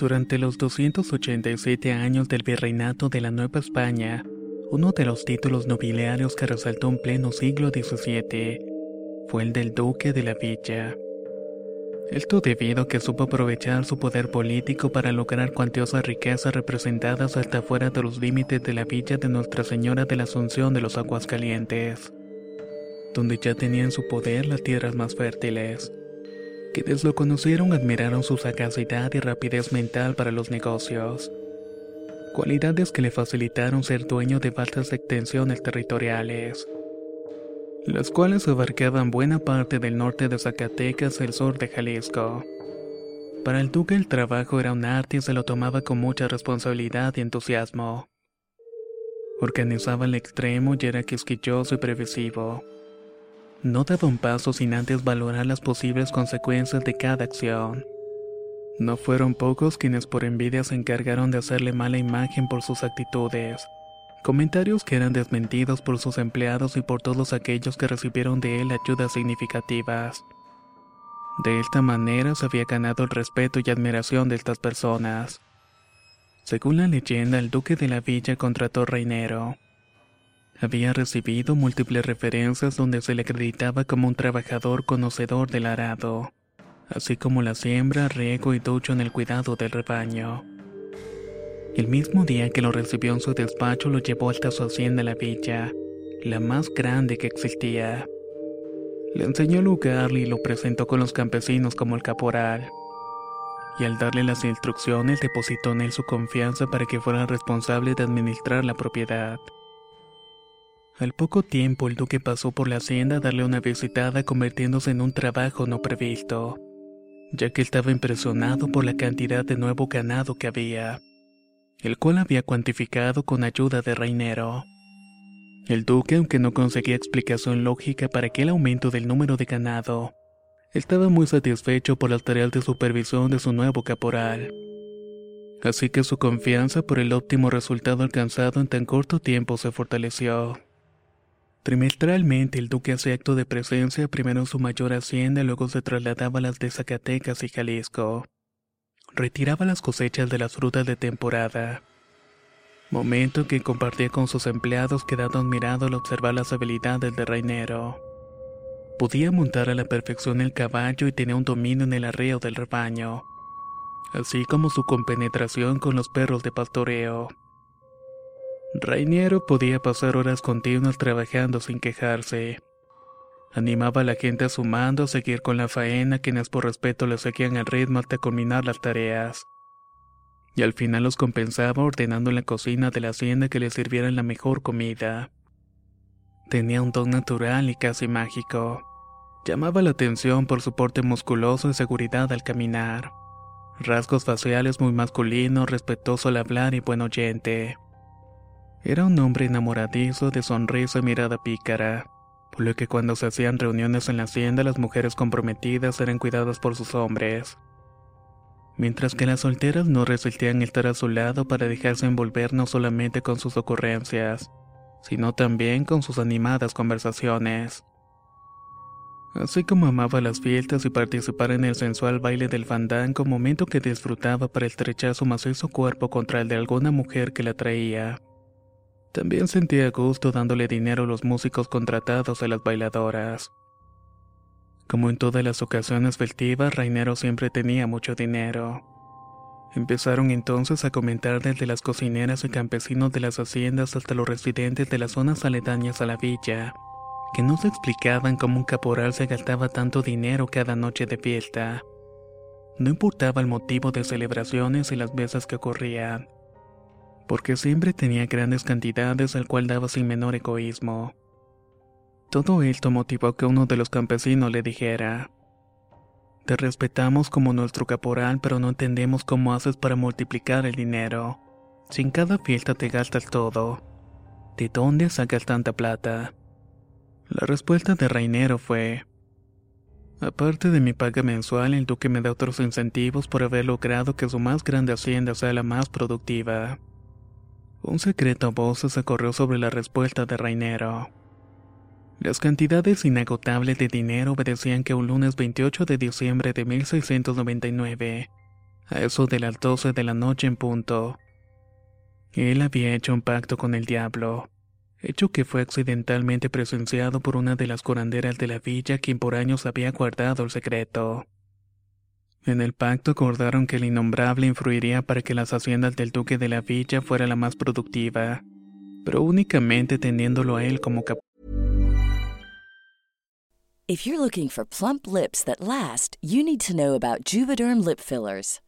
Durante los 287 años del virreinato de la Nueva España, uno de los títulos nobiliarios que resaltó en pleno siglo XVII fue el del Duque de la Villa. Esto debido a que supo aprovechar su poder político para lograr cuantiosas riquezas representadas hasta fuera de los límites de la villa de Nuestra Señora de la Asunción de los Aguascalientes, donde ya tenía en su poder las tierras más fértiles. Quienes lo conocieron admiraron su sagacidad y rapidez mental para los negocios, cualidades que le facilitaron ser dueño de vastas extensiones territoriales, las cuales abarcaban buena parte del norte de Zacatecas y el sur de Jalisco. Para el duque el trabajo era un arte y se lo tomaba con mucha responsabilidad y entusiasmo. Organizaba al extremo y era quisquilloso y previsivo. No daba un paso sin antes valorar las posibles consecuencias de cada acción. No fueron pocos quienes por envidia se encargaron de hacerle mala imagen por sus actitudes. Comentarios que eran desmentidos por sus empleados y por todos aquellos que recibieron de él ayudas significativas. De esta manera se había ganado el respeto y admiración de estas personas. Según la leyenda, el duque de la villa contrató reinero había recibido múltiples referencias donde se le acreditaba como un trabajador conocedor del arado, así como la siembra, riego y ducho en el cuidado del rebaño. El mismo día que lo recibió en su despacho lo llevó hasta su hacienda la villa, la más grande que existía. Le enseñó el lugar y lo presentó con los campesinos como el caporal. Y al darle las instrucciones depositó en él su confianza para que fuera responsable de administrar la propiedad. Al poco tiempo el duque pasó por la hacienda a darle una visitada convirtiéndose en un trabajo no previsto, ya que estaba impresionado por la cantidad de nuevo ganado que había, el cual había cuantificado con ayuda de Reinero. El duque, aunque no conseguía explicación lógica para aquel aumento del número de ganado, estaba muy satisfecho por las tareas de supervisión de su nuevo caporal. Así que su confianza por el óptimo resultado alcanzado en tan corto tiempo se fortaleció. Trimestralmente el duque hacía acto de presencia primero en su mayor hacienda luego se trasladaba a las de Zacatecas y Jalisco. Retiraba las cosechas de las frutas de temporada. Momento que compartía con sus empleados quedando admirado al observar las habilidades del reinero. Podía montar a la perfección el caballo y tenía un dominio en el arreo del rebaño, así como su compenetración con los perros de pastoreo. Rainiero podía pasar horas continuas trabajando sin quejarse. Animaba a la gente a su mando a seguir con la faena, quienes por respeto le seguían el ritmo hasta culminar las tareas. Y al final los compensaba ordenando en la cocina de la hacienda que le sirvieran la mejor comida. Tenía un don natural y casi mágico. Llamaba la atención por su porte musculoso y seguridad al caminar. Rasgos faciales muy masculinos, respetuoso al hablar y buen oyente. Era un hombre enamoradizo de sonrisa y mirada pícara, por lo que cuando se hacían reuniones en la hacienda las mujeres comprometidas eran cuidadas por sus hombres, mientras que las solteras no resistían estar a su lado para dejarse envolver no solamente con sus ocurrencias, sino también con sus animadas conversaciones. Así como amaba las fiestas y participar en el sensual baile del fandango, momento que disfrutaba para estrechar su macizo cuerpo contra el de alguna mujer que la traía. También sentía gusto dándole dinero a los músicos contratados a las bailadoras. Como en todas las ocasiones festivas, Rainero siempre tenía mucho dinero. Empezaron entonces a comentar desde las cocineras y campesinos de las haciendas hasta los residentes de las zonas aledañas a la villa, que no se explicaban cómo un caporal se gastaba tanto dinero cada noche de fiesta. No importaba el motivo de celebraciones y las veces que ocurrían, porque siempre tenía grandes cantidades al cual daba sin menor egoísmo. Todo esto motivó que uno de los campesinos le dijera, Te respetamos como nuestro caporal, pero no entendemos cómo haces para multiplicar el dinero. Si en cada fiesta te gastas todo, ¿de dónde sacas tanta plata? La respuesta de Rainero fue, Aparte de mi paga mensual, el duque me da otros incentivos por haber logrado que su más grande hacienda sea la más productiva. Un secreto voces se corrió sobre la respuesta de Rainero. Las cantidades inagotables de dinero obedecían que un lunes 28 de diciembre de 1699, a eso de las 12 de la noche en punto, él había hecho un pacto con el diablo, hecho que fue accidentalmente presenciado por una de las curanderas de la villa quien por años había guardado el secreto. En el pacto acordaron que el innombrable influiría para que las haciendas del duque de la villa fuera la más productiva, pero únicamente teniéndolo a él como capitán. If you're looking for plump lips that last, you need to know about Juvederm lip fillers.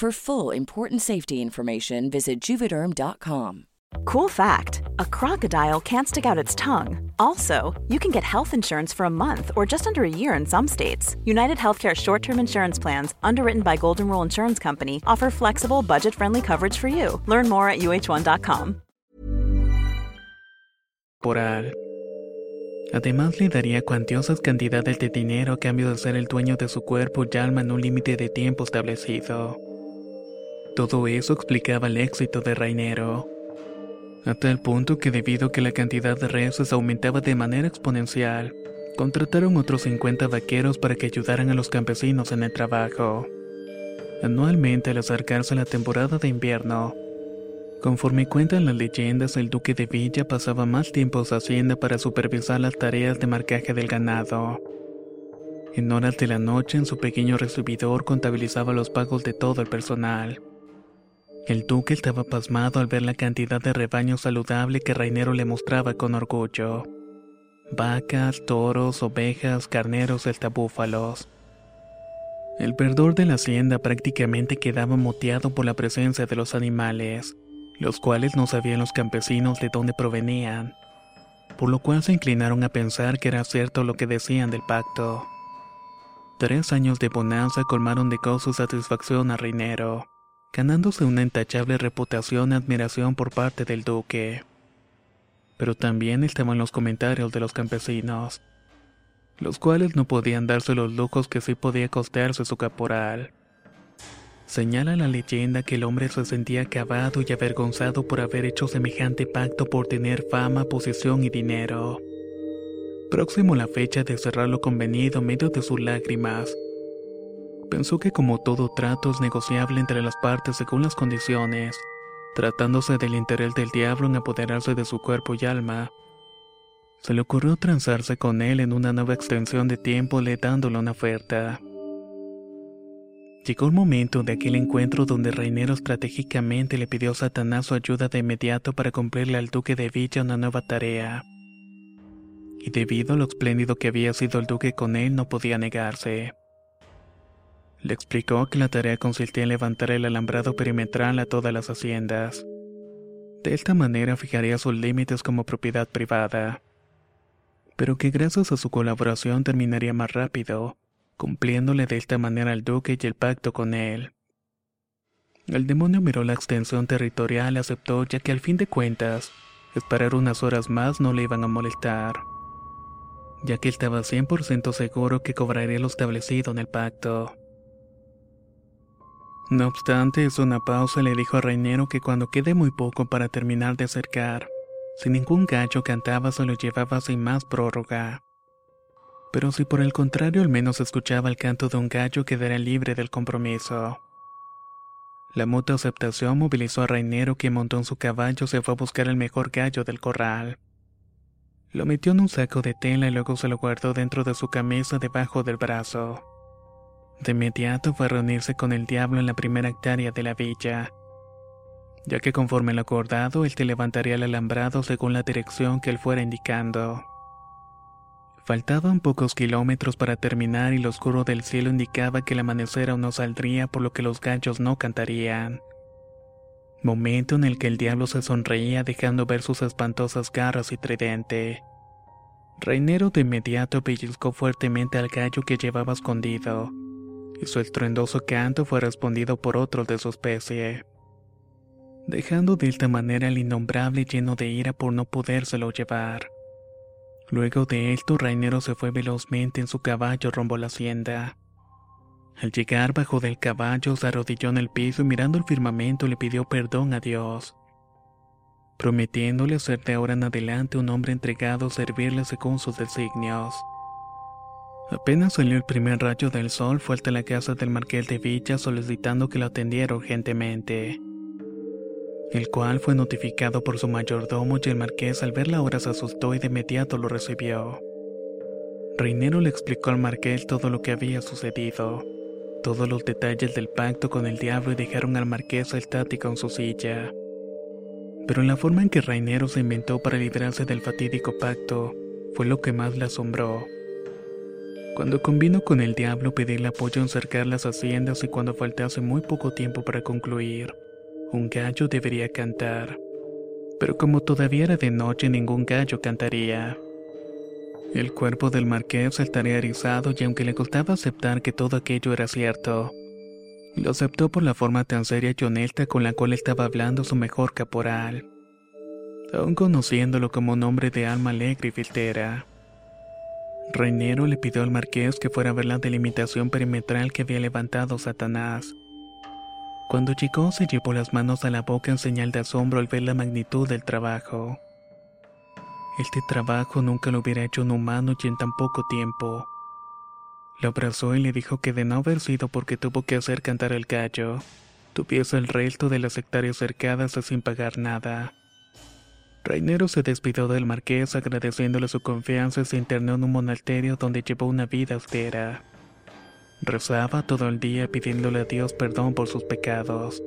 For full important safety information, visit juvederm.com. Cool fact a crocodile can't stick out its tongue. Also, you can get health insurance for a month or just under a year in some states. United Healthcare short term insurance plans, underwritten by Golden Rule Insurance Company, offer flexible, budget friendly coverage for you. Learn more at uh1.com. Poral. Además le daría cuantiosas cantidades de dinero a cambio de ser el dueño de su cuerpo y alma en un límite de tiempo establecido. Todo eso explicaba el éxito de Rainero. A tal punto que debido a que la cantidad de reses aumentaba de manera exponencial, contrataron otros 50 vaqueros para que ayudaran a los campesinos en el trabajo. Anualmente al acercarse la temporada de invierno, conforme cuentan las leyendas, el duque de Villa pasaba más tiempo en su hacienda para supervisar las tareas de marcaje del ganado. En horas de la noche en su pequeño recibidor contabilizaba los pagos de todo el personal. El duque estaba pasmado al ver la cantidad de rebaño saludable que Rainero le mostraba con orgullo. Vacas, toros, ovejas, carneros, hasta búfalos. El verdor de la hacienda prácticamente quedaba moteado por la presencia de los animales, los cuales no sabían los campesinos de dónde provenían, por lo cual se inclinaron a pensar que era cierto lo que decían del pacto. Tres años de bonanza colmaron de gozo satisfacción a Reinero ganándose una intachable reputación y admiración por parte del duque. Pero también estaban los comentarios de los campesinos, los cuales no podían darse los lujos que sí podía costearse su caporal. Señala la leyenda que el hombre se sentía acabado y avergonzado por haber hecho semejante pacto por tener fama, posición y dinero. Próximo la fecha de cerrar lo convenido en medio de sus lágrimas, pensó que como todo trato es negociable entre las partes según las condiciones, tratándose del interés del diablo en apoderarse de su cuerpo y alma, Se le ocurrió transarse con él en una nueva extensión de tiempo le dándole una oferta. Llegó el momento de aquel encuentro donde Reinero estratégicamente le pidió a Satanás su ayuda de inmediato para cumplirle al duque de Villa una nueva tarea. Y debido a lo espléndido que había sido el duque con él, no podía negarse. Le explicó que la tarea consistía en levantar el alambrado perimetral a todas las haciendas. De esta manera fijaría sus límites como propiedad privada. Pero que gracias a su colaboración terminaría más rápido, cumpliéndole de esta manera al duque y el pacto con él. El demonio miró la extensión territorial y aceptó ya que al fin de cuentas, esperar unas horas más no le iban a molestar, ya que estaba 100% seguro que cobraría lo establecido en el pacto. No obstante, hizo una pausa y le dijo a Reinero que cuando quede muy poco para terminar de acercar, si ningún gallo cantaba se lo llevaba sin más prórroga. Pero si por el contrario al menos escuchaba el canto de un gallo quedaría libre del compromiso. La mutua aceptación movilizó a Reinero que montó en su caballo se fue a buscar el mejor gallo del corral. Lo metió en un saco de tela y luego se lo guardó dentro de su camisa debajo del brazo. De inmediato fue a reunirse con el diablo en la primera hectárea de la villa, ya que conforme lo acordado, él te levantaría el alambrado según la dirección que él fuera indicando. Faltaban pocos kilómetros para terminar y lo oscuro del cielo indicaba que el amanecer aún no saldría por lo que los gallos no cantarían. Momento en el que el diablo se sonreía dejando ver sus espantosas garras y tridente. Reinero de inmediato pellizcó fuertemente al gallo que llevaba escondido y su estruendoso canto fue respondido por otro de su especie, dejando de esta manera el innombrable lleno de ira por no podérselo llevar. Luego de esto, Rainero se fue velozmente en su caballo rumbo la hacienda. Al llegar bajo del caballo, se arrodilló en el piso y mirando el firmamento le pidió perdón a Dios, prometiéndole ser de ahora en adelante un hombre entregado a servirle según sus designios. Apenas salió el primer rayo del sol, fue hasta la casa del marqués de Villa solicitando que lo atendiera urgentemente. El cual fue notificado por su mayordomo y el marqués al ver la hora se asustó y de inmediato lo recibió. Reinero le explicó al marqués todo lo que había sucedido, todos los detalles del pacto con el diablo y dejaron al marqués estático en su silla. Pero la forma en que Reinero se inventó para librarse del fatídico pacto fue lo que más le asombró. Cuando convino con el diablo pedirle apoyo en cercar las haciendas y cuando faltase muy poco tiempo para concluir, un gallo debería cantar. Pero como todavía era de noche ningún gallo cantaría. El cuerpo del marqués estaría erizado y aunque le costaba aceptar que todo aquello era cierto, lo aceptó por la forma tan seria y honesta con la cual estaba hablando su mejor caporal, aun conociéndolo como un hombre de alma alegre y filtera. Reinero le pidió al marqués que fuera a ver la delimitación perimetral que había levantado Satanás. Cuando llegó se llevó las manos a la boca en señal de asombro al ver la magnitud del trabajo. Este trabajo nunca lo hubiera hecho un humano y en tan poco tiempo. Lo abrazó y le dijo que de no haber sido porque tuvo que hacer cantar el gallo, tuviese el resto de las hectáreas cercadas sin pagar nada. Reinero se despidió del marqués agradeciéndole su confianza y se internó en un monasterio donde llevó una vida austera. Rezaba todo el día pidiéndole a Dios perdón por sus pecados.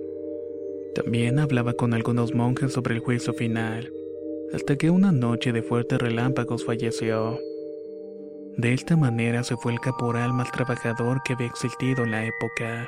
También hablaba con algunos monjes sobre el juicio final, hasta que una noche de fuertes relámpagos falleció. De esta manera se fue el caporal más trabajador que había existido en la época.